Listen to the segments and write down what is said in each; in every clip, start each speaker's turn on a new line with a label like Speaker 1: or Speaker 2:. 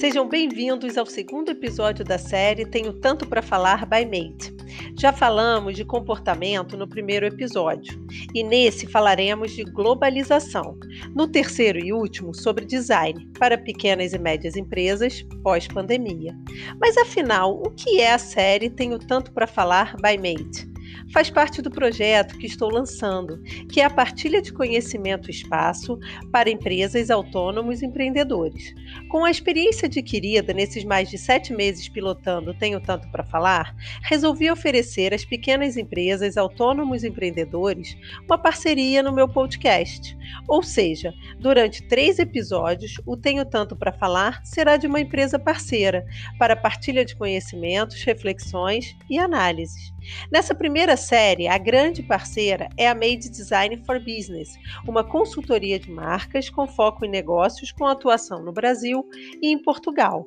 Speaker 1: Sejam bem-vindos ao segundo episódio da série Tenho Tanto para Falar by Mate. Já falamos de comportamento no primeiro episódio e nesse falaremos de globalização. No terceiro e último, sobre design para pequenas e médias empresas pós-pandemia. Mas afinal, o que é a série Tenho Tanto para Falar by Mate? Faz parte do projeto que estou lançando, que é a partilha de conhecimento espaço para empresas, autônomos e empreendedores. Com a experiência adquirida nesses mais de sete meses pilotando Tenho Tanto para Falar, resolvi oferecer às pequenas empresas, autônomos e empreendedores uma parceria no meu podcast. Ou seja, durante três episódios, o Tenho Tanto para Falar será de uma empresa parceira para partilha de conhecimentos, reflexões e análises. Nessa primeira série, a grande parceira é a Made Design for Business, uma consultoria de marcas com foco em negócios com atuação no Brasil e em Portugal.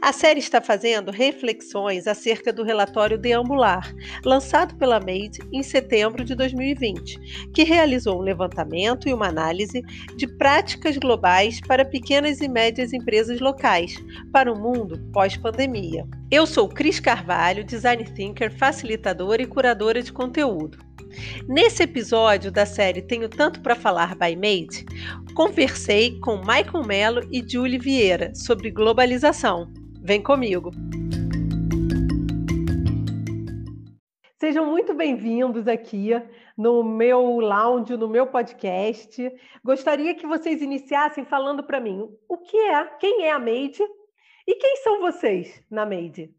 Speaker 1: A série está fazendo reflexões acerca do relatório Deambular, lançado pela Made em setembro de 2020, que realizou um levantamento e uma análise de práticas globais para pequenas e médias empresas locais para o mundo pós-pandemia. Eu sou Cris Carvalho, design thinker, facilitadora e curadora de conteúdo. Nesse episódio da série Tenho Tanto para Falar by Made, conversei com Michael Mello e Julie Vieira sobre globalização. Vem comigo! Sejam muito bem-vindos aqui no meu lounge, no meu podcast. Gostaria que vocês iniciassem falando para mim o que é, quem é a Made e quem são vocês na Made.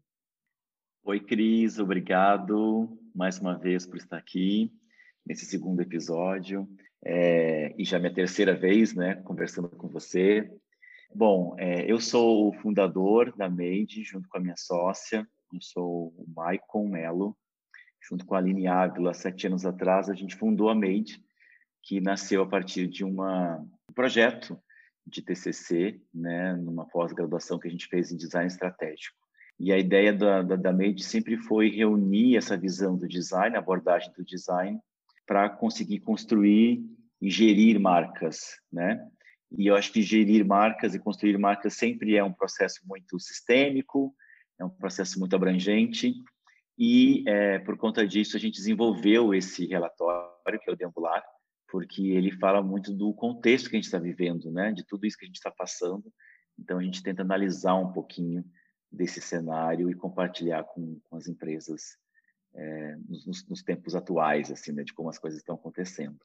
Speaker 2: Oi, Cris, obrigado mais uma vez por estar aqui nesse segundo episódio é, e já minha terceira vez, né, conversando com você. Bom, é, eu sou o fundador da Made, junto com a minha sócia, eu sou o Maicon Melo, junto com a Aline Ávila, sete anos atrás, a gente fundou a Made, que nasceu a partir de uma, um projeto de TCC, né, numa pós-graduação que a gente fez em design estratégico. E a ideia da, da, da Made sempre foi reunir essa visão do design, a abordagem do design, para conseguir construir e gerir marcas, né? E eu acho que gerir marcas e construir marcas sempre é um processo muito sistêmico, é um processo muito abrangente. E é, por conta disso a gente desenvolveu esse relatório que é o Deambular, porque ele fala muito do contexto que a gente está vivendo, né? De tudo isso que a gente está passando. Então a gente tenta analisar um pouquinho desse cenário e compartilhar com, com as empresas é, nos, nos, tempos atuais, assim, né, de como as coisas estão acontecendo.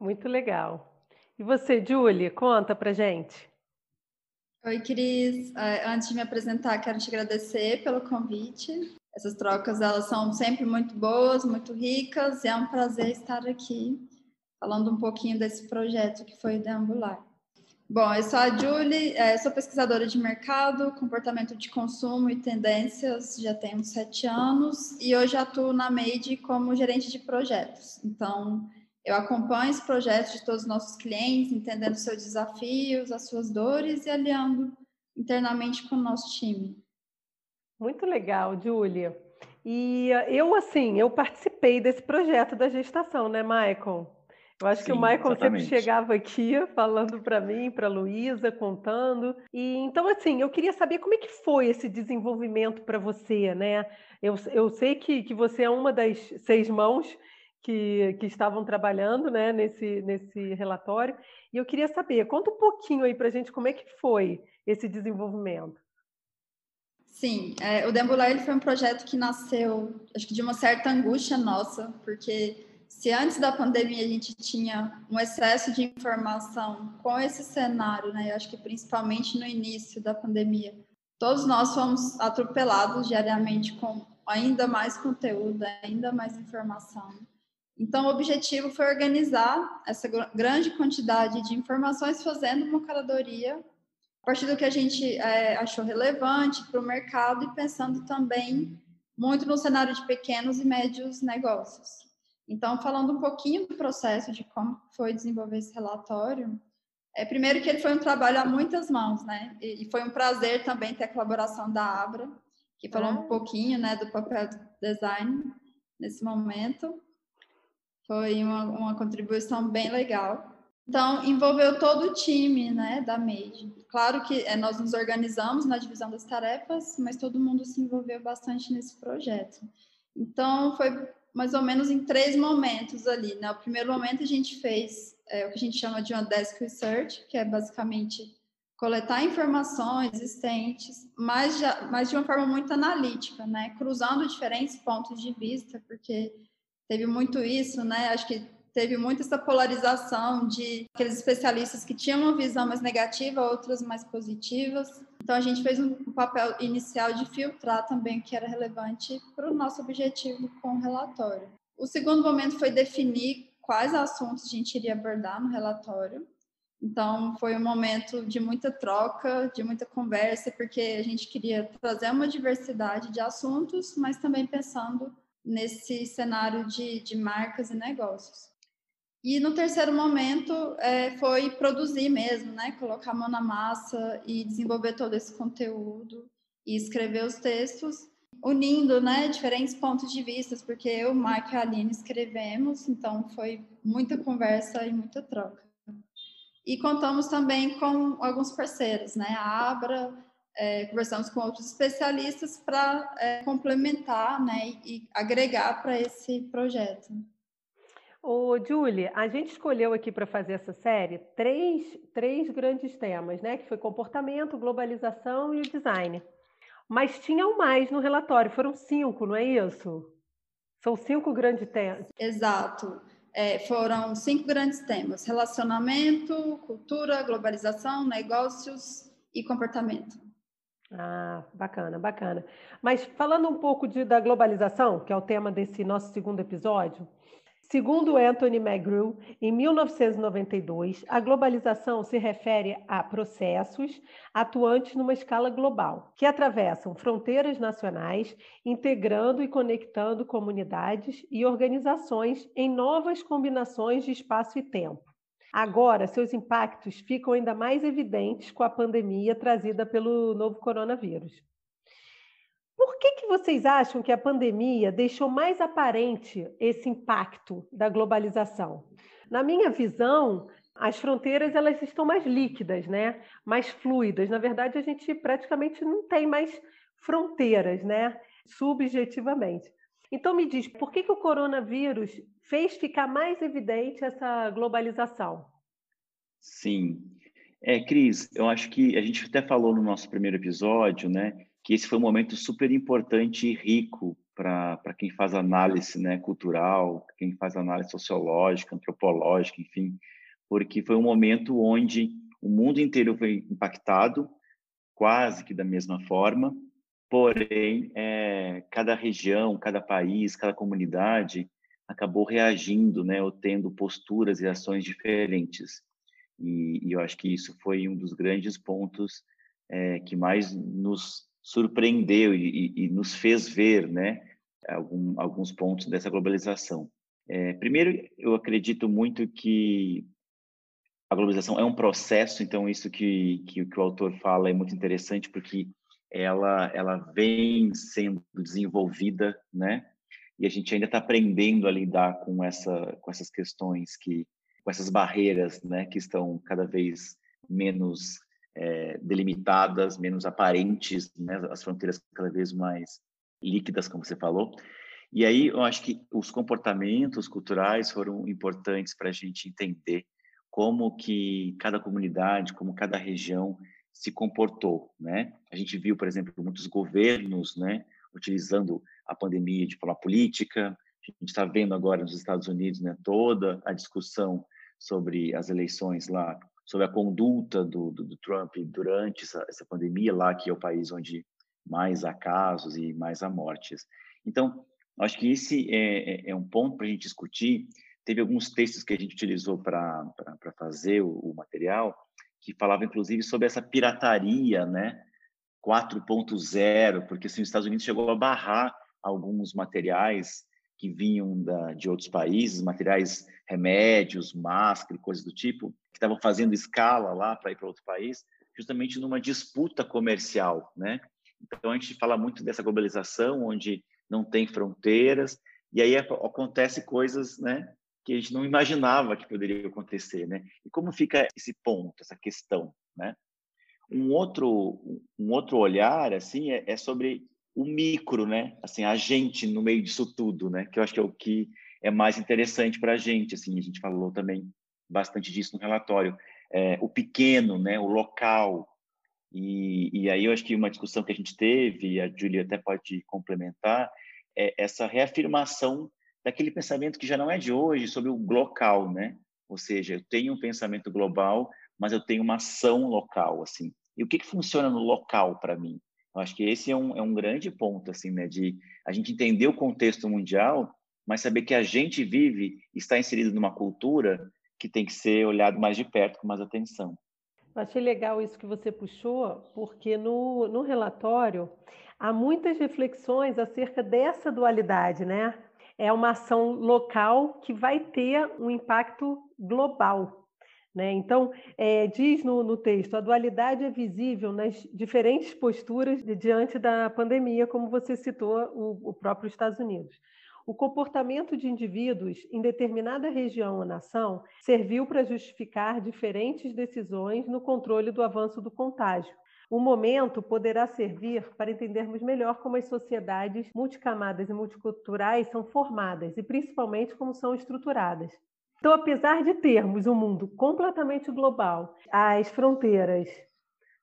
Speaker 1: Muito legal. E você, Julie, conta pra gente.
Speaker 3: Oi, Cris. É, antes de me apresentar, quero te agradecer pelo convite. Essas trocas, elas são sempre muito boas, muito ricas, e é um prazer estar aqui falando um pouquinho desse projeto que foi o Deambular. Bom, eu sou a Julie, é, sou pesquisadora de mercado, comportamento de consumo e tendências, já tenho sete anos, e hoje atuo na Made como gerente de projetos. Então, eu acompanho os projetos de todos os nossos clientes, entendendo seus desafios, as suas dores e aliando internamente com o nosso time.
Speaker 1: Muito legal, Júlia. E eu, assim, eu participei desse projeto da gestação, né, Michael? Eu acho Sim, que o Michael exatamente. sempre chegava aqui falando para mim, para a Luísa, contando. E então, assim, eu queria saber como é que foi esse desenvolvimento para você, né? Eu, eu sei que, que você é uma das seis mãos que, que estavam trabalhando né, nesse, nesse relatório. E eu queria saber, conta um pouquinho aí para a gente como é que foi esse desenvolvimento.
Speaker 3: Sim, é, o Deambular ele foi um projeto que nasceu, acho que de uma certa angústia nossa, porque se antes da pandemia a gente tinha um excesso de informação com esse cenário, né? Eu acho que principalmente no início da pandemia, todos nós fomos atropelados diariamente com ainda mais conteúdo, ainda mais informação. Então, o objetivo foi organizar essa grande quantidade de informações, fazendo uma curadoria a partir do que a gente é, achou relevante para o mercado e pensando também muito no cenário de pequenos e médios negócios. Então, falando um pouquinho do processo de como foi desenvolver esse relatório, é primeiro que ele foi um trabalho a muitas mãos, né? E, e foi um prazer também ter a colaboração da Abra, que falou ah. um pouquinho, né, do papel do design nesse momento. Foi uma, uma contribuição bem legal. Então, envolveu todo o time né, da MEID. Claro que é, nós nos organizamos na divisão das tarefas, mas todo mundo se envolveu bastante nesse projeto. Então, foi mais ou menos em três momentos ali. Né? O primeiro momento a gente fez é, o que a gente chama de uma desk research, que é basicamente coletar informações existentes, mas, já, mas de uma forma muito analítica, né? cruzando diferentes pontos de vista, porque teve muito isso, né? acho que teve muito essa polarização de aqueles especialistas que tinham uma visão mais negativa, outras mais positivas. Então, a gente fez um papel inicial de filtrar também o que era relevante para o nosso objetivo com o relatório. O segundo momento foi definir quais assuntos a gente iria abordar no relatório. Então, foi um momento de muita troca, de muita conversa, porque a gente queria trazer uma diversidade de assuntos, mas também pensando nesse cenário de, de marcas e negócios. E no terceiro momento é, foi produzir mesmo, né? Colocar a mão na massa e desenvolver todo esse conteúdo e escrever os textos, unindo, né, diferentes pontos de vista, porque eu, Mike e a Aline escrevemos, então foi muita conversa e muita troca. E contamos também com alguns parceiros, né? A Abra, é, conversamos com outros especialistas para é, complementar, né, e agregar para esse projeto.
Speaker 1: Ô, Julie, a gente escolheu aqui para fazer essa série três, três grandes temas, né? Que foi comportamento, globalização e o design. Mas tinham mais no relatório, foram cinco, não é isso? São cinco grandes temas.
Speaker 3: Exato. É, foram cinco grandes temas: relacionamento, cultura, globalização, negócios e comportamento.
Speaker 1: Ah, bacana, bacana. Mas falando um pouco de, da globalização, que é o tema desse nosso segundo episódio, Segundo Anthony McGrew, em 1992, a globalização se refere a processos atuantes numa escala global, que atravessam fronteiras nacionais, integrando e conectando comunidades e organizações em novas combinações de espaço e tempo. Agora, seus impactos ficam ainda mais evidentes com a pandemia trazida pelo novo coronavírus. Por que, que vocês acham que a pandemia deixou mais aparente esse impacto da globalização? Na minha visão, as fronteiras elas estão mais líquidas, né? mais fluidas. Na verdade, a gente praticamente não tem mais fronteiras, né? subjetivamente. Então, me diz, por que, que o coronavírus fez ficar mais evidente essa globalização?
Speaker 2: Sim. É, Cris, eu acho que a gente até falou no nosso primeiro episódio, né? Que esse foi um momento super importante e rico para quem faz análise né, cultural, quem faz análise sociológica, antropológica, enfim, porque foi um momento onde o mundo inteiro foi impactado, quase que da mesma forma, porém, é, cada região, cada país, cada comunidade acabou reagindo, né, ou tendo posturas e ações diferentes. E, e eu acho que isso foi um dos grandes pontos é, que mais nos surpreendeu e, e, e nos fez ver, né, algum, alguns pontos dessa globalização. É, primeiro, eu acredito muito que a globalização é um processo, então isso que, que, que o autor fala é muito interessante porque ela ela vem sendo desenvolvida, né? E a gente ainda está aprendendo a lidar com essa com essas questões que com essas barreiras, né? Que estão cada vez menos é, delimitadas, menos aparentes, né? as fronteiras cada vez mais líquidas, como você falou. E aí eu acho que os comportamentos culturais foram importantes para a gente entender como que cada comunidade, como cada região se comportou, né? A gente viu, por exemplo, muitos governos, né, utilizando a pandemia de forma política. A gente está vendo agora nos Estados Unidos, né, toda a discussão sobre as eleições lá sobre a conduta do, do, do Trump durante essa, essa, pandemia lá, que é o país onde mais há casos e mais há mortes. Então, acho que esse é, é, é um ponto para a gente discutir. Teve alguns textos que a gente utilizou para fazer o, o material que falavam, inclusive, sobre essa pirataria, né? 4.0, porque assim, os Estados Unidos chegou a barrar alguns materiais que vinham da, de outros países, materiais, remédios, máscara, coisas do tipo, estavam fazendo escala lá para ir para outro país, justamente numa disputa comercial, né? Então a gente fala muito dessa globalização, onde não tem fronteiras, e aí acontece coisas, né? que a gente não imaginava que poderia acontecer, né? E como fica esse ponto, essa questão, né? Um outro, um outro olhar, assim, é, é sobre o micro, né? Assim, a gente no meio disso tudo, né? Que eu acho que é o que é mais interessante para a gente, assim, a gente falou também bastante disso no relatório. É, o pequeno, né? O local. E, e aí eu acho que uma discussão que a gente teve, a Julia até pode complementar, é essa reafirmação daquele pensamento que já não é de hoje sobre o local, né? Ou seja, eu tenho um pensamento global, mas eu tenho uma ação local, assim. E o que, que funciona no local para mim? Eu acho que esse é um, é um grande ponto, assim, né? De a gente entender o contexto mundial, mas saber que a gente vive, está inserido numa cultura que tem que ser olhado mais de perto, com mais atenção.
Speaker 1: Achei legal isso que você puxou, porque no, no relatório há muitas reflexões acerca dessa dualidade, né? é uma ação local que vai ter um impacto global. Né? Então, é, diz no, no, texto, a dualidade é visível nas diferentes posturas diante da pandemia, como você citou o, o próprio Estados Unidos. O comportamento de indivíduos em determinada região ou nação serviu para justificar diferentes decisões no controle do avanço do contágio, o momento poderá servir para entendermos melhor como as sociedades multicamadas e multiculturais são formadas e principalmente como são estruturadas. Então, apesar de termos um mundo completamente global, as fronteiras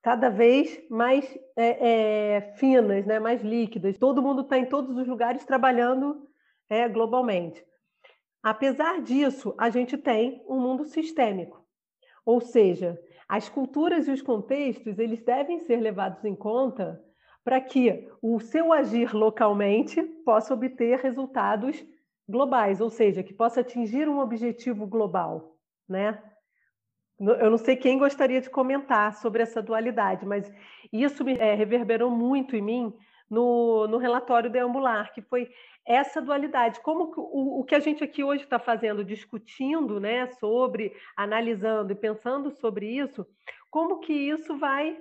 Speaker 1: cada vez mais é, é, finas, né, mais líquidas, todo mundo está em todos os lugares trabalhando é, globalmente. Apesar disso, a gente tem um mundo sistêmico, ou seja, as culturas e os contextos, eles devem ser levados em conta para que o seu agir localmente possa obter resultados globais, ou seja, que possa atingir um objetivo global, né? Eu não sei quem gostaria de comentar sobre essa dualidade, mas isso me é, reverberou muito em mim no, no relatório deambular, que foi essa dualidade. Como o, o que a gente aqui hoje está fazendo, discutindo né, sobre, analisando e pensando sobre isso, como que isso vai.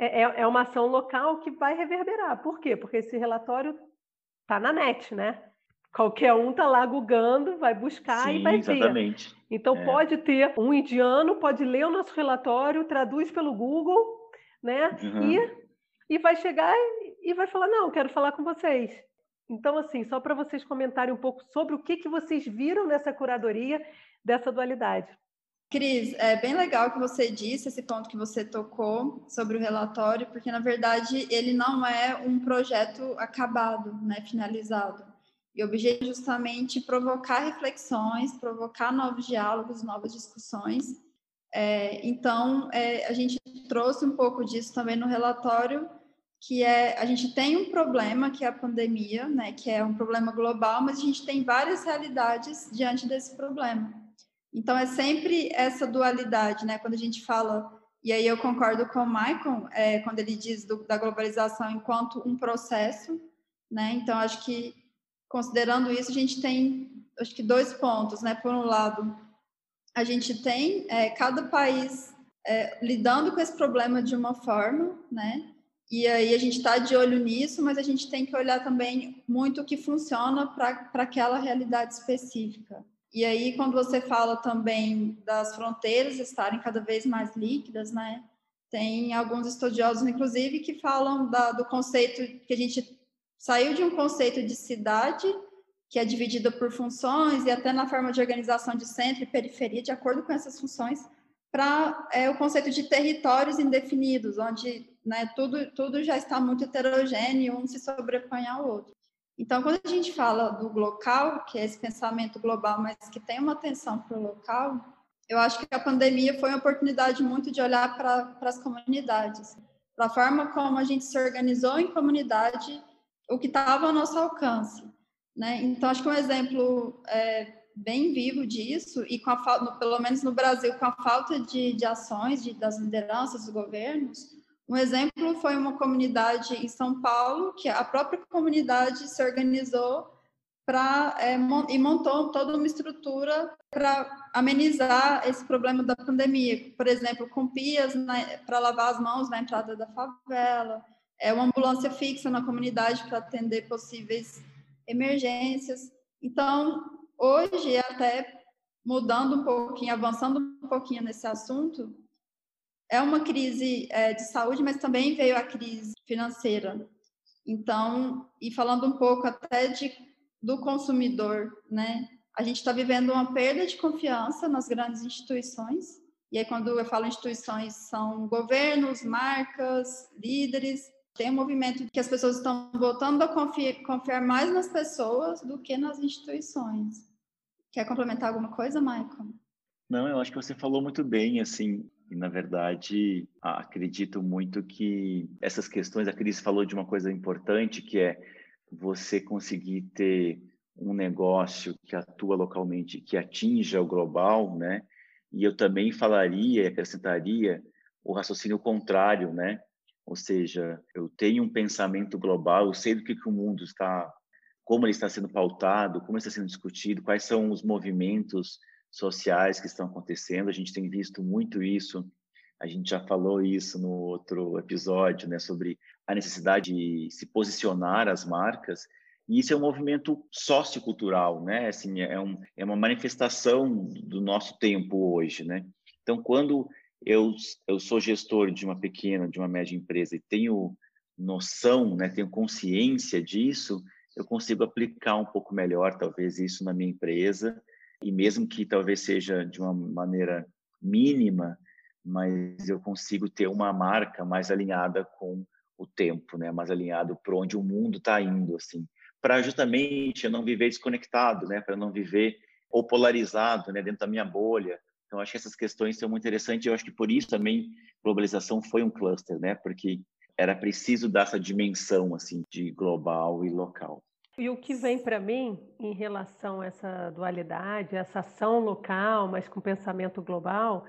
Speaker 1: É, é, é uma ação local que vai reverberar. Por quê? Porque esse relatório está na net, né? Qualquer um está lá googando, vai buscar
Speaker 2: Sim,
Speaker 1: e vai
Speaker 2: exatamente.
Speaker 1: ver. Então
Speaker 2: é.
Speaker 1: pode ter um indiano, pode ler o nosso relatório, traduz pelo Google, né? Uhum. E, e vai chegar e vai falar: não, quero falar com vocês. Então, assim, só para vocês comentarem um pouco sobre o que, que vocês viram nessa curadoria dessa dualidade.
Speaker 3: Cris, é bem legal que você disse esse ponto que você tocou sobre o relatório, porque na verdade ele não é um projeto acabado, né, finalizado. E o objetivo é justamente provocar reflexões, provocar novos diálogos, novas discussões. É, então, é, a gente trouxe um pouco disso também no relatório, que é a gente tem um problema que é a pandemia, né, que é um problema global, mas a gente tem várias realidades diante desse problema. Então é sempre essa dualidade, né? Quando a gente fala e aí eu concordo com o Michael é, quando ele diz do, da globalização enquanto um processo, né? Então acho que considerando isso a gente tem acho que dois pontos, né? Por um lado a gente tem é, cada país é, lidando com esse problema de uma forma, né? E aí a gente está de olho nisso, mas a gente tem que olhar também muito o que funciona para aquela realidade específica. E aí, quando você fala também das fronteiras estarem cada vez mais líquidas, né? Tem alguns estudiosos, inclusive, que falam da, do conceito que a gente saiu de um conceito de cidade, que é dividida por funções, e até na forma de organização de centro e periferia, de acordo com essas funções, para é, o conceito de territórios indefinidos, onde né, tudo, tudo já está muito heterogêneo, um se sobrepõe ao outro. Então, quando a gente fala do local, que é esse pensamento global, mas que tem uma atenção para o local, eu acho que a pandemia foi uma oportunidade muito de olhar para as comunidades, para a forma como a gente se organizou em comunidade, o que estava ao nosso alcance. Né? Então, acho que um exemplo é, bem vivo disso, e com a, no, pelo menos no Brasil, com a falta de, de ações de, das lideranças dos governos, um exemplo foi uma comunidade em São Paulo, que a própria comunidade se organizou para é, e montou toda uma estrutura para amenizar esse problema da pandemia. Por exemplo, com pias para lavar as mãos na entrada da favela, é uma ambulância fixa na comunidade para atender possíveis emergências. Então, hoje, até mudando um pouquinho, avançando um pouquinho nesse assunto, é uma crise é, de saúde, mas também veio a crise financeira. Então, e falando um pouco até de, do consumidor, né? A gente está vivendo uma perda de confiança nas grandes instituições. E aí, quando eu falo instituições, são governos, marcas, líderes. Tem um movimento que as pessoas estão voltando a confiar, confiar mais nas pessoas do que nas instituições. Quer complementar alguma coisa, Michael?
Speaker 2: Não, eu acho que você falou muito bem, assim, e, na verdade, acredito muito que essas questões, a Cris falou de uma coisa importante, que é você conseguir ter um negócio que atua localmente, que atinja o global, né? E eu também falaria, acrescentaria o raciocínio contrário, né? Ou seja, eu tenho um pensamento global, eu sei do que, que o mundo está, como ele está sendo pautado, como está sendo discutido, quais são os movimentos sociais que estão acontecendo. A gente tem visto muito isso. A gente já falou isso no outro episódio, né, sobre a necessidade de se posicionar as marcas. E isso é um movimento sociocultural, né? Assim, é, um, é uma manifestação do nosso tempo hoje, né? Então, quando eu, eu sou gestor de uma pequena, de uma média empresa e tenho noção, né, tenho consciência disso, eu consigo aplicar um pouco melhor, talvez, isso na minha empresa e mesmo que talvez seja de uma maneira mínima, mas eu consigo ter uma marca mais alinhada com o tempo, né? Mais alinhado para onde o mundo está indo, assim, para justamente eu não viver desconectado, né? Para não viver ou polarizado, né? Dentro da minha bolha. Então acho que essas questões são muito interessantes. Eu acho que por isso também globalização foi um cluster, né? Porque era preciso dar essa dimensão assim de global e local.
Speaker 1: E o que vem para mim em relação a essa dualidade, essa ação local, mas com pensamento global,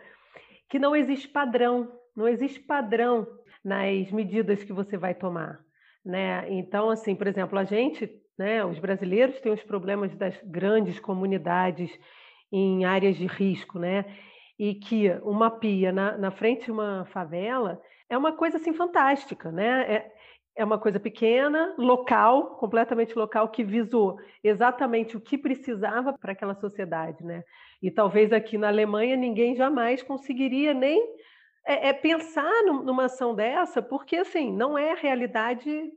Speaker 1: que não existe padrão, não existe padrão nas medidas que você vai tomar, né? Então, assim, por exemplo, a gente, né, os brasileiros têm os problemas das grandes comunidades em áreas de risco, né? E que uma pia na, na frente de uma favela é uma coisa assim fantástica, né? É, é uma coisa pequena, local, completamente local, que visou exatamente o que precisava para aquela sociedade, né? E talvez aqui na Alemanha ninguém jamais conseguiria nem é, é pensar numa ação dessa, porque assim não é a realidade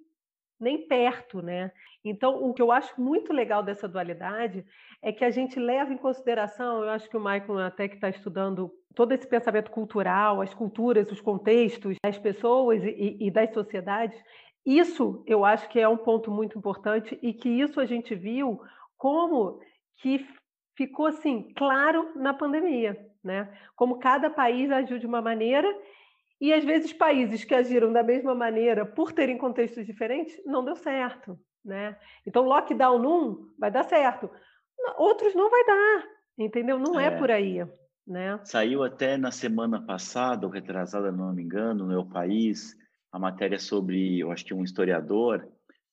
Speaker 1: nem perto, né? Então, o que eu acho muito legal dessa dualidade é que a gente leva em consideração, eu acho que o Michael até que está estudando todo esse pensamento cultural, as culturas, os contextos das pessoas e, e das sociedades, isso eu acho que é um ponto muito importante e que isso a gente viu como que ficou assim claro na pandemia, né? Como cada país agiu de uma maneira e às vezes países que agiram da mesma maneira por terem contextos diferentes não deu certo, né? Então lockdown num vai dar certo, outros não vai dar, entendeu? Não é, é por aí. Né?
Speaker 2: Saiu até na semana passada, ou retrasada, não me engano, no meu país, a matéria sobre, eu acho que um historiador,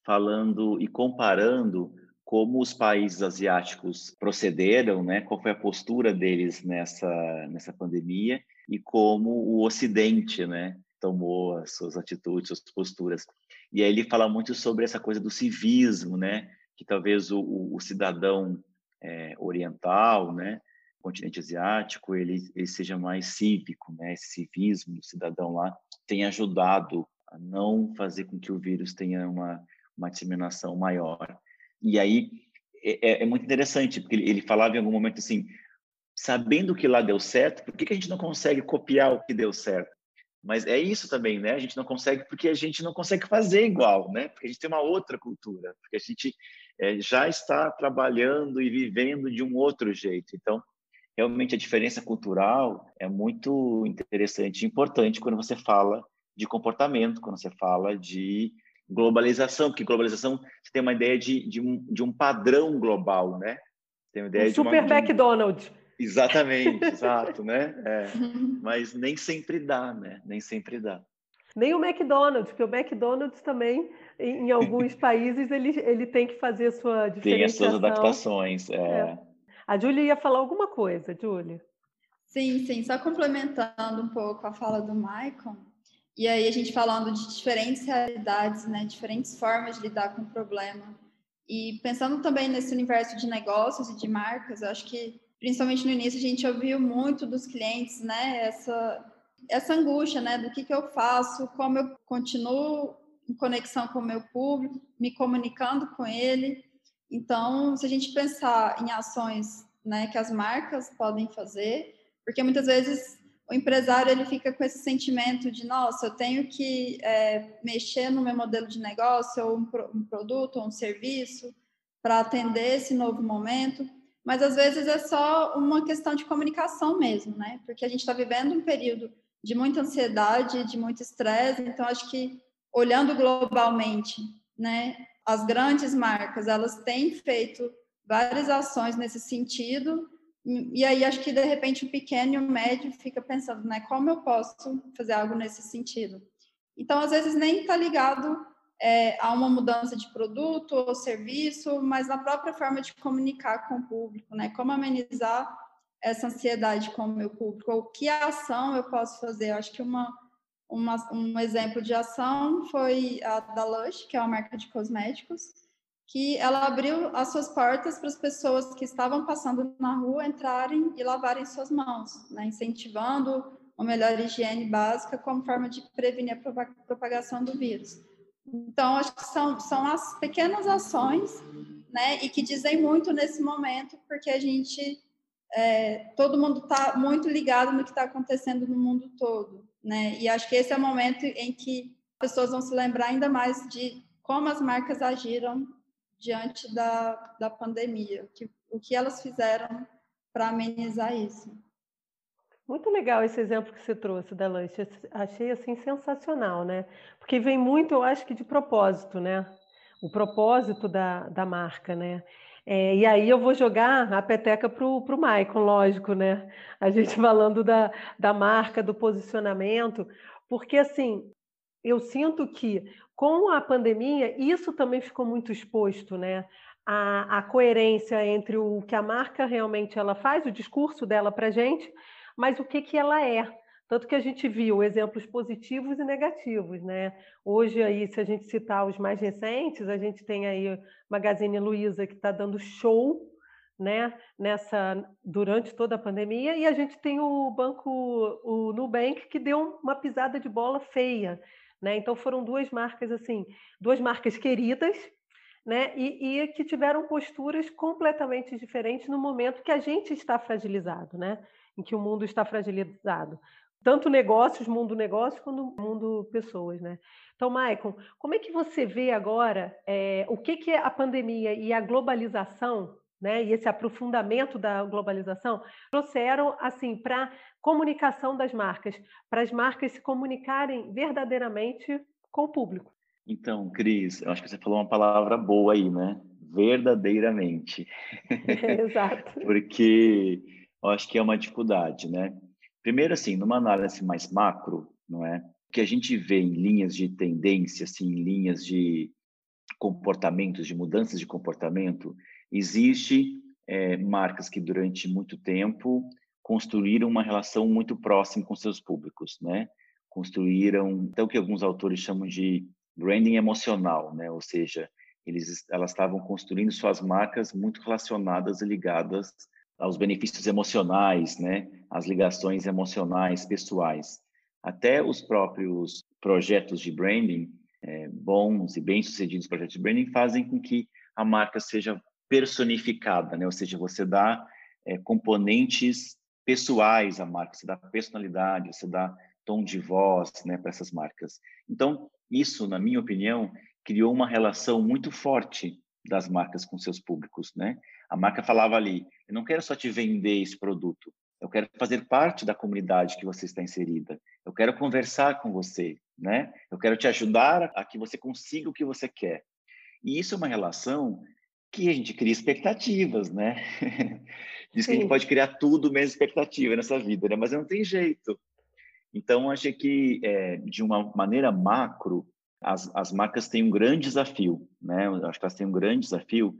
Speaker 2: falando e comparando como os países asiáticos procederam, né? Qual foi a postura deles nessa nessa pandemia e como o Ocidente, né? Tomou as suas atitudes, suas posturas. E aí ele fala muito sobre essa coisa do civismo, né? Que talvez o, o cidadão é, oriental, né? Continente asiático ele, ele seja mais cívico, né? Esse civismo do cidadão lá tem ajudado a não fazer com que o vírus tenha uma, uma disseminação maior. E aí é, é, é muito interessante, porque ele, falava em algum momento assim, sabendo que lá deu certo, por que, que a gente não consegue copiar o que deu certo? Mas é isso também, né? A gente não consegue porque a gente não consegue fazer igual, né? Porque a gente tem uma outra cultura, porque a gente é, já está trabalhando e vivendo de um outro jeito. Então, realmente a diferença cultural é muito interessante e importante quando você fala de comportamento, quando você fala de globalização, porque globalização você tem uma ideia de, de, um, de um padrão global, né?
Speaker 1: Tem uma ideia um de super uma, McDonald's.
Speaker 2: Exatamente, exato, né? É. Mas nem sempre dá, né? Nem sempre dá.
Speaker 1: Nem o McDonald's, porque o McDonald's também, em alguns países, ele, ele tem que fazer a sua diferenciação. Tem as suas
Speaker 2: adaptações, é. é.
Speaker 1: A Júlia ia falar alguma coisa, Júlia.
Speaker 3: Sim, sim, só complementando um pouco a fala do Maicon, e aí a gente falando de diferentes realidades, né, diferentes formas de lidar com o problema. E pensando também nesse universo de negócios e de marcas, eu acho que principalmente no início a gente ouviu muito dos clientes, né, essa essa angústia, né, do que que eu faço, como eu continuo em conexão com o meu público, me comunicando com ele. Então, se a gente pensar em ações, né, que as marcas podem fazer, porque muitas vezes o empresário ele fica com esse sentimento de nossa, eu tenho que é, mexer no meu modelo de negócio, ou um, um produto, ou um serviço, para atender esse novo momento. Mas às vezes é só uma questão de comunicação mesmo, né? Porque a gente está vivendo um período de muita ansiedade, de muito estresse. Então, acho que olhando globalmente, né, as grandes marcas elas têm feito várias ações nesse sentido e aí acho que de repente o pequeno e o médio fica pensando, né, como eu posso fazer algo nesse sentido? Então, às vezes nem está ligado é, a uma mudança de produto ou serviço, mas na própria forma de comunicar com o público, né? Como amenizar essa ansiedade com o meu público? Ou que ação eu posso fazer? Acho que uma, uma, um exemplo de ação foi a da Lush, que é uma marca de cosméticos, que ela abriu as suas portas para as pessoas que estavam passando na rua entrarem e lavarem suas mãos, né, incentivando uma melhor higiene básica como forma de prevenir a propagação do vírus. Então, acho que são, são as pequenas ações, né, e que dizem muito nesse momento, porque a gente, é, todo mundo está muito ligado no que está acontecendo no mundo todo, né, e acho que esse é o momento em que pessoas vão se lembrar ainda mais de como as marcas agiram diante da, da pandemia, que, o que elas fizeram para amenizar isso.
Speaker 1: Muito legal esse exemplo que você trouxe da lanche. Achei assim sensacional, né? Porque vem muito, eu acho que de propósito, né? O propósito da, da marca, né? É, e aí eu vou jogar a peteca para o Maicon, lógico, né? A gente falando da, da marca, do posicionamento, porque assim, eu sinto que com a pandemia isso também ficou muito exposto, né? A, a coerência entre o que a marca realmente ela faz, o discurso dela para gente, mas o que, que ela é. Tanto que a gente viu exemplos positivos e negativos, né? Hoje aí, se a gente citar os mais recentes, a gente tem aí Magazine Luiza que está dando show, né? Nessa durante toda a pandemia e a gente tem o banco, o Nubank que deu uma pisada de bola feia né? Então foram duas marcas assim, duas marcas queridas, né? E, e, que tiveram posturas completamente diferentes no momento que a gente está fragilizado, né? Em que o mundo está fragilizado. Tanto negócios, mundo negócio, quanto mundo pessoas, né? Então, Maicon, como é que você vê agora é, o que, que a pandemia e a globalização né, e esse aprofundamento da globalização trouxeram assim para comunicação das marcas, para as marcas se comunicarem verdadeiramente com o público.
Speaker 2: Então, Cris, eu acho que você falou uma palavra boa aí, né? Verdadeiramente.
Speaker 1: exato.
Speaker 2: Porque eu acho que é uma dificuldade, né? Primeiro, assim, numa análise mais macro, não é? O que a gente vê em linhas de tendência, assim, em linhas de comportamentos, de mudanças de comportamento, existe é, marcas que durante muito tempo construíram uma relação muito próxima com seus públicos, né? Construíram, então, o que alguns autores chamam de branding emocional, né? Ou seja, eles, elas estavam construindo suas marcas muito relacionadas e ligadas aos benefícios emocionais, né? As ligações emocionais, pessoais. Até os próprios projetos de branding, é, bons e bem-sucedidos projetos de branding, fazem com que a marca seja personificada, né? Ou seja, você dá é, componentes pessoais à marca, você dá personalidade, você dá tom de voz, né, para essas marcas. Então, isso, na minha opinião, criou uma relação muito forte das marcas com seus públicos, né? A marca falava ali: eu não quero só te vender esse produto, eu quero fazer parte da comunidade que você está inserida. Eu quero conversar com você, né? Eu quero te ajudar a que você consiga o que você quer. E isso é uma relação que a gente cria expectativas, né? Diz que a gente pode criar tudo menos expectativa nessa vida, né? Mas não tem jeito. Então, acho que, é, de uma maneira macro, as, as marcas têm um grande desafio, né? Eu acho que elas têm um grande desafio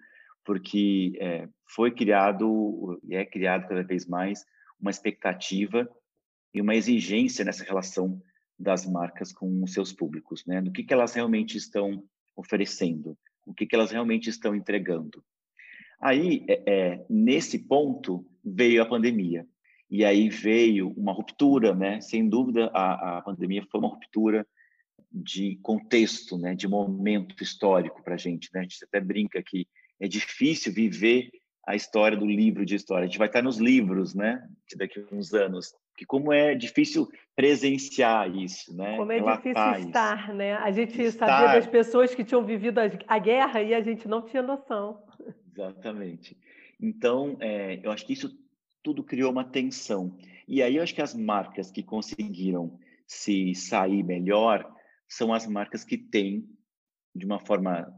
Speaker 2: porque é, foi criado e é criado cada vez mais uma expectativa e uma exigência nessa relação das marcas com os seus públicos, né? Do que, que elas realmente estão oferecendo o que, que elas realmente estão entregando. Aí, é, é, nesse ponto, veio a pandemia. E aí veio uma ruptura, né? Sem dúvida, a, a pandemia foi uma ruptura de contexto, né? De momento histórico para a gente, né? A gente até brinca que é difícil viver a história do livro de história. A gente vai estar nos livros, né? Daqui a uns anos. Que como é difícil presenciar isso, né?
Speaker 1: Como é difícil estar, isso. né? A gente estar... sabia das pessoas que tinham vivido a guerra e a gente não tinha noção.
Speaker 2: Exatamente. Então, é, eu acho que isso tudo criou uma tensão. E aí eu acho que as marcas que conseguiram se sair melhor são as marcas que têm, de uma forma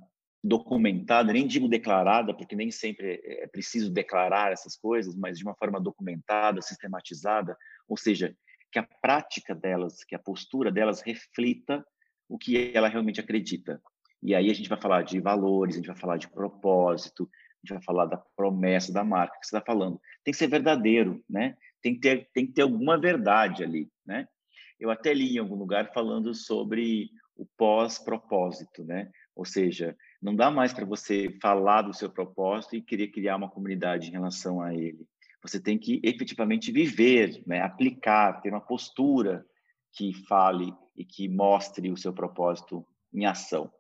Speaker 2: documentada, nem digo declarada, porque nem sempre é preciso declarar essas coisas, mas de uma forma documentada, sistematizada, ou seja, que a prática delas, que a postura delas reflita o que ela realmente acredita. E aí a gente vai falar de valores, a gente vai falar de propósito, a gente vai falar da promessa da marca que você está falando. Tem que ser verdadeiro, né? Tem que, ter, tem que ter alguma verdade ali, né? Eu até li em algum lugar falando sobre o pós-propósito, né? Ou seja, não dá mais para você falar do seu propósito e querer criar uma comunidade em relação a ele. Você tem que efetivamente viver, né? aplicar, ter uma postura que fale e que mostre o seu propósito em ação.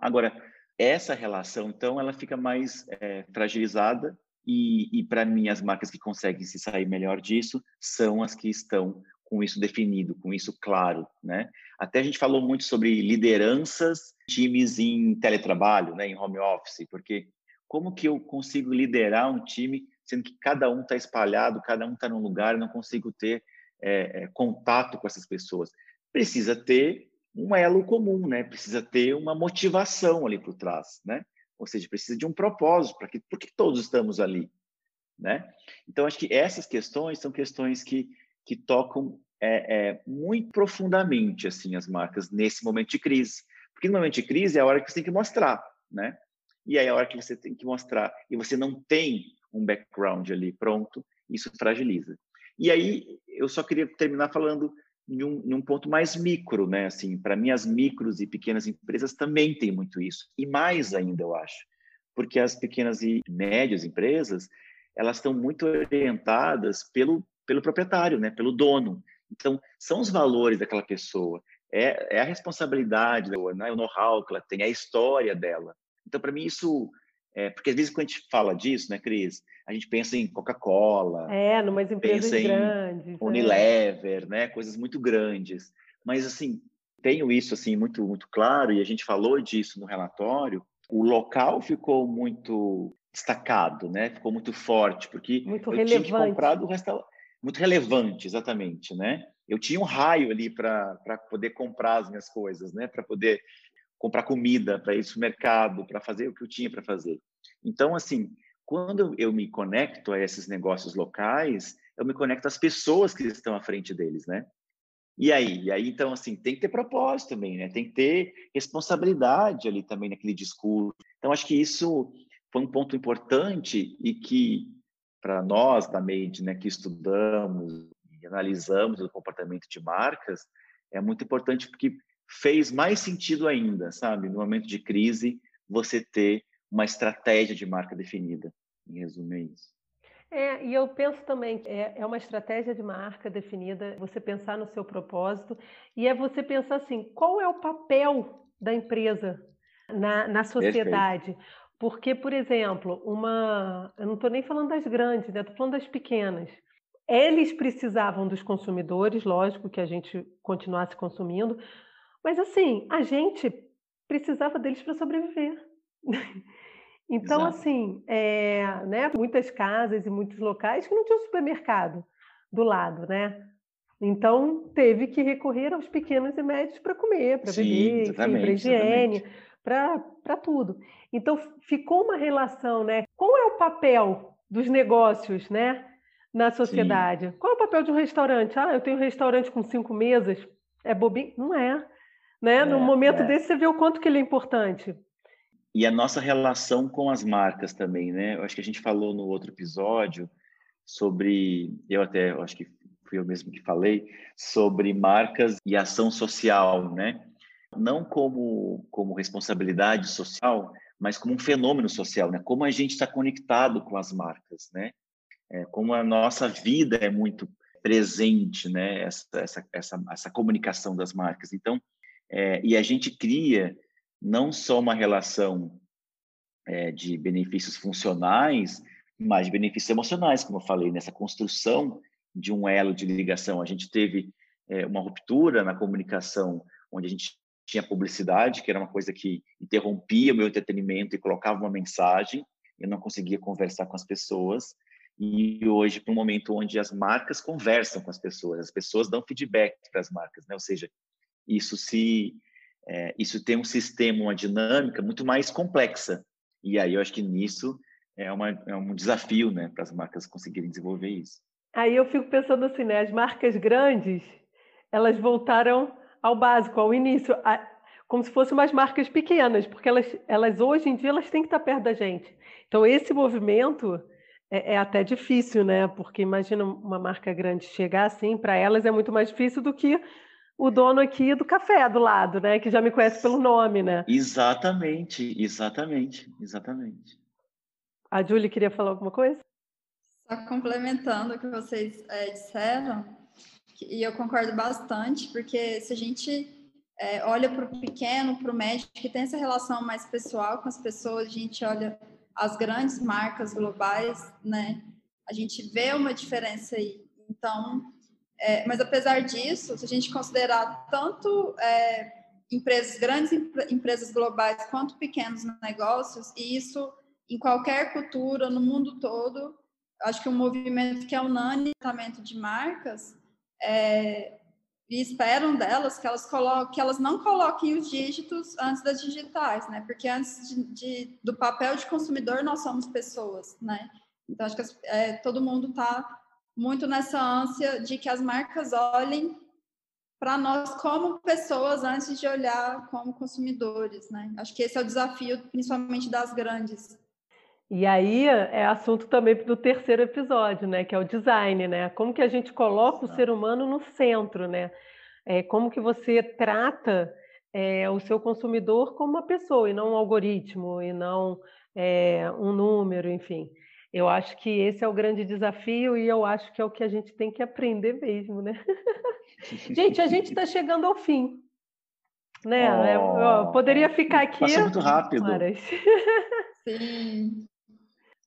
Speaker 2: Agora, essa relação, então, ela fica mais é, fragilizada e, e para mim, as marcas que conseguem se sair melhor disso são as que estão com isso definido, com isso claro, né? Até a gente falou muito sobre lideranças, times em teletrabalho, né, em home office, porque como que eu consigo liderar um time sendo que cada um está espalhado, cada um está num lugar, não consigo ter é, é, contato com essas pessoas? Precisa ter um elo comum, né? Precisa ter uma motivação ali por trás, né? Ou seja, precisa de um propósito para que porque todos estamos ali, né? Então acho que essas questões são questões que que tocam é, é, muito profundamente assim as marcas nesse momento de crise, porque no momento de crise é a hora que você tem que mostrar, né? E aí é a hora que você tem que mostrar e você não tem um background ali pronto, isso fragiliza. E aí eu só queria terminar falando em um, em um ponto mais micro, né? Assim, para mim as micros e pequenas empresas também têm muito isso e mais ainda eu acho, porque as pequenas e médias empresas elas estão muito orientadas pelo pelo proprietário, né? Pelo dono. Então são os valores daquela pessoa, é, é a responsabilidade, né? o know-how que ela tem, a história dela. Então para mim isso é, porque às vezes quando a gente fala disso, né, Cris, a gente pensa em Coca-Cola.
Speaker 1: É, numas empresas pensa grandes. Em
Speaker 2: é. Unilever, é. né, coisas muito grandes. Mas assim, tenho isso assim muito muito claro e a gente falou disso no relatório. O local ficou muito destacado, né? Ficou muito forte porque
Speaker 1: muito
Speaker 2: eu
Speaker 1: relevante.
Speaker 2: tinha comprado o restaurante muito relevante, exatamente, né? Eu tinha um raio ali para poder comprar as minhas coisas, né? Para poder comprar comida, para ir ao mercado, para fazer o que eu tinha para fazer. Então, assim, quando eu me conecto a esses negócios locais, eu me conecto às pessoas que estão à frente deles, né? E aí? E aí, então, assim, tem que ter propósito também, né? Tem que ter responsabilidade ali também naquele discurso. Então, acho que isso foi um ponto importante e que, para nós da Made, né, que estudamos e analisamos o comportamento de marcas, é muito importante porque fez mais sentido ainda, sabe? No momento de crise, você ter uma estratégia de marca definida. Em resumo, é isso.
Speaker 1: É, e eu penso também que é, é uma estratégia de marca definida, você pensar no seu propósito, e é você pensar assim, qual é o papel da empresa na, na sociedade? Perfeito. Porque, por exemplo, uma. Eu não estou nem falando das grandes, né? Estou falando das pequenas. Eles precisavam dos consumidores, lógico que a gente continuasse consumindo, mas assim, a gente precisava deles para sobreviver. então, Exato. assim, é, né, muitas casas e muitos locais que não tinham supermercado do lado, né? Então, teve que recorrer aos pequenos e médios para comer, para beber, para higiene, para tudo. Então, ficou uma relação, né? Qual é o papel dos negócios, né? Na sociedade. Sim. Qual é o papel de um restaurante? Ah, eu tenho um restaurante com cinco mesas. É bobinho? Não é. Né? É, no momento é. desse, você vê o quanto que ele é importante.
Speaker 2: E a nossa relação com as marcas também, né? Eu acho que a gente falou no outro episódio sobre, eu até eu acho que fui eu mesmo que falei, sobre marcas e ação social, né? Não como, como responsabilidade social, mas como um fenômeno social, né? Como a gente está conectado com as marcas, né? É, como a nossa vida é muito presente, né? Essa, essa, essa, essa comunicação das marcas. Então, é, e a gente cria não só uma relação é, de benefícios funcionais, mas de benefícios emocionais, como eu falei, nessa construção de um elo de ligação. A gente teve é, uma ruptura na comunicação, onde a gente tinha publicidade, que era uma coisa que interrompia o meu entretenimento e colocava uma mensagem, eu não conseguia conversar com as pessoas. E hoje, para um momento onde as marcas conversam com as pessoas, as pessoas dão feedback para as marcas, né? Ou seja, isso se é, isso tem um sistema, uma dinâmica muito mais complexa. E aí eu acho que nisso é, uma, é um desafio, né, para as marcas conseguirem desenvolver isso.
Speaker 1: Aí eu fico pensando assim, né, as marcas grandes, elas voltaram ao básico, ao início, a, como se fossem umas marcas pequenas, porque elas, elas hoje em dia elas têm que estar perto da gente. Então esse movimento é, é até difícil, né? Porque imagina uma marca grande chegar assim, para elas é muito mais difícil do que o dono aqui do café do lado, né? Que já me conhece pelo nome, né?
Speaker 2: Exatamente, exatamente, exatamente.
Speaker 1: A Julie queria falar alguma coisa?
Speaker 3: Só complementando o que vocês é, disseram, e eu concordo bastante, porque se a gente é, olha para o pequeno, para o médio, que tem essa relação mais pessoal com as pessoas, a gente olha as grandes marcas globais, né? A gente vê uma diferença aí. Então, é, mas apesar disso, se a gente considerar tanto é, empresas, grandes empresas globais, quanto pequenos negócios, e isso em qualquer cultura, no mundo todo, acho que um movimento que é unânime de marcas, é, e esperam delas que elas que elas não coloquem os dígitos antes das digitais, né? Porque antes de, de do papel de consumidor nós somos pessoas, né? Então acho que é, todo mundo está muito nessa ânsia de que as marcas olhem para nós como pessoas antes de olhar como consumidores, né? Acho que esse é o desafio, principalmente das grandes.
Speaker 1: E aí é assunto também do terceiro episódio, né? Que é o design, né? Como que a gente coloca o ser humano no centro, né? É, como que você trata é, o seu consumidor como uma pessoa e não um algoritmo e não é, um número, enfim. Eu acho que esse é o grande desafio e eu acho que é o que a gente tem que aprender mesmo, né? gente, a gente está chegando ao fim. Né? Oh, poderia ficar aqui.
Speaker 2: Passa muito rápido.
Speaker 3: Sim.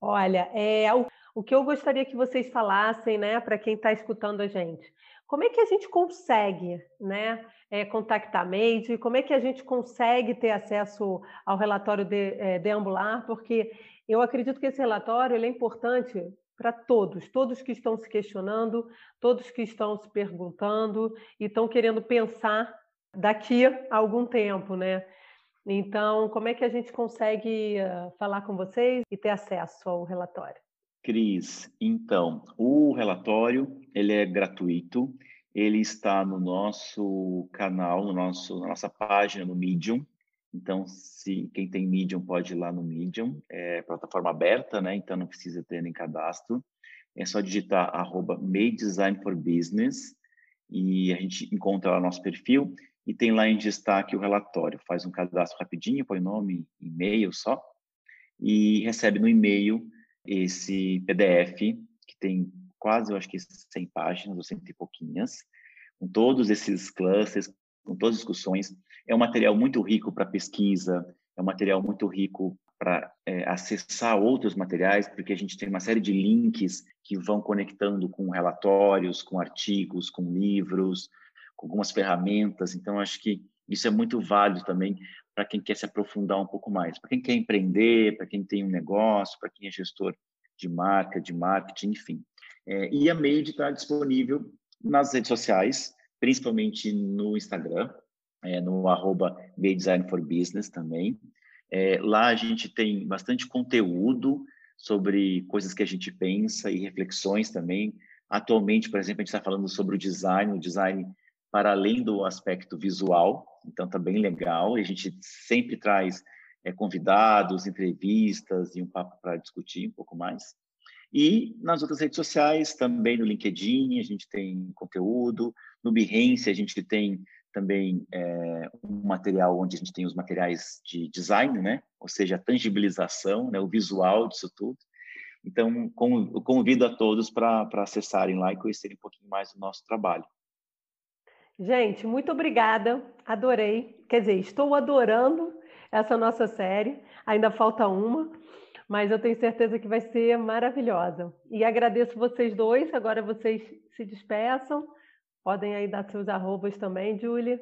Speaker 1: Olha, é, o, o que eu gostaria que vocês falassem, né, para quem está escutando a gente, como é que a gente consegue, né, é, contactar a Made, como é que a gente consegue ter acesso ao relatório de, é, deambular, porque eu acredito que esse relatório é importante para todos, todos que estão se questionando, todos que estão se perguntando e estão querendo pensar daqui a algum tempo, né? Então, como é que a gente consegue uh, falar com vocês e ter acesso ao relatório?
Speaker 2: Cris, então, o relatório ele é gratuito, ele está no nosso canal, no nosso, na nossa página no Medium. Então, se quem tem Medium pode ir lá no Medium, é plataforma aberta, né? Então não precisa ter nem cadastro. É só digitar arroba Design for Business e a gente encontra lá nosso perfil e tem lá em destaque o relatório. Faz um cadastro rapidinho, põe nome, e-mail só, e recebe no e-mail esse PDF, que tem quase, eu acho que 100 páginas, ou cento e pouquinhas, com todos esses clusters, com todas as discussões. É um material muito rico para pesquisa, é um material muito rico para é, acessar outros materiais, porque a gente tem uma série de links que vão conectando com relatórios, com artigos, com livros, com algumas ferramentas. Então, acho que isso é muito válido também para quem quer se aprofundar um pouco mais, para quem quer empreender, para quem tem um negócio, para quem é gestor de marca, de marketing, enfim. É, e a Made está disponível nas redes sociais, principalmente no Instagram, é, no arroba Made Design for Business também. É, lá a gente tem bastante conteúdo sobre coisas que a gente pensa e reflexões também. Atualmente, por exemplo, a gente está falando sobre o design, o design para além do aspecto visual, então está bem legal. E a gente sempre traz é, convidados, entrevistas e um papo para discutir um pouco mais. E nas outras redes sociais, também no LinkedIn, a gente tem conteúdo. No Behance, a gente tem também é, um material onde a gente tem os materiais de design, né? Ou seja, a tangibilização, né? o visual disso tudo. Então, convido a todos para acessarem lá e conhecerem um pouquinho mais do nosso trabalho.
Speaker 1: Gente, muito obrigada. Adorei. Quer dizer, estou adorando essa nossa série. Ainda falta uma, mas eu tenho certeza que vai ser maravilhosa. E agradeço vocês dois. Agora vocês se despeçam. Podem aí dar seus arrobas também, Julie.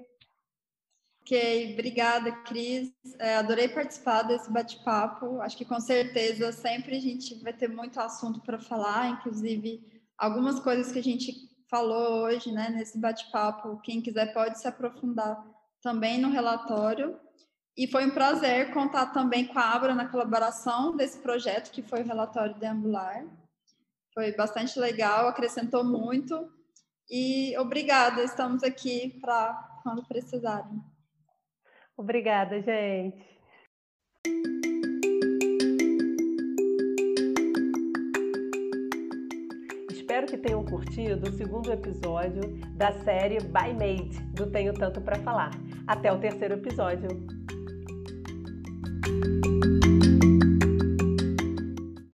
Speaker 3: Ok, obrigada, Cris. É, adorei participar desse bate-papo. Acho que com certeza sempre a gente vai ter muito assunto para falar, inclusive algumas coisas que a gente falou hoje, né, nesse bate-papo. Quem quiser pode se aprofundar também no relatório. E foi um prazer contar também com a Abra na colaboração desse projeto, que foi o relatório deambular. Foi bastante legal, acrescentou muito. E obrigada, estamos aqui para quando precisarem.
Speaker 1: Obrigada, gente. Espero que tenham curtido o segundo episódio da série By Made, do Tenho Tanto para Falar. Até o terceiro episódio.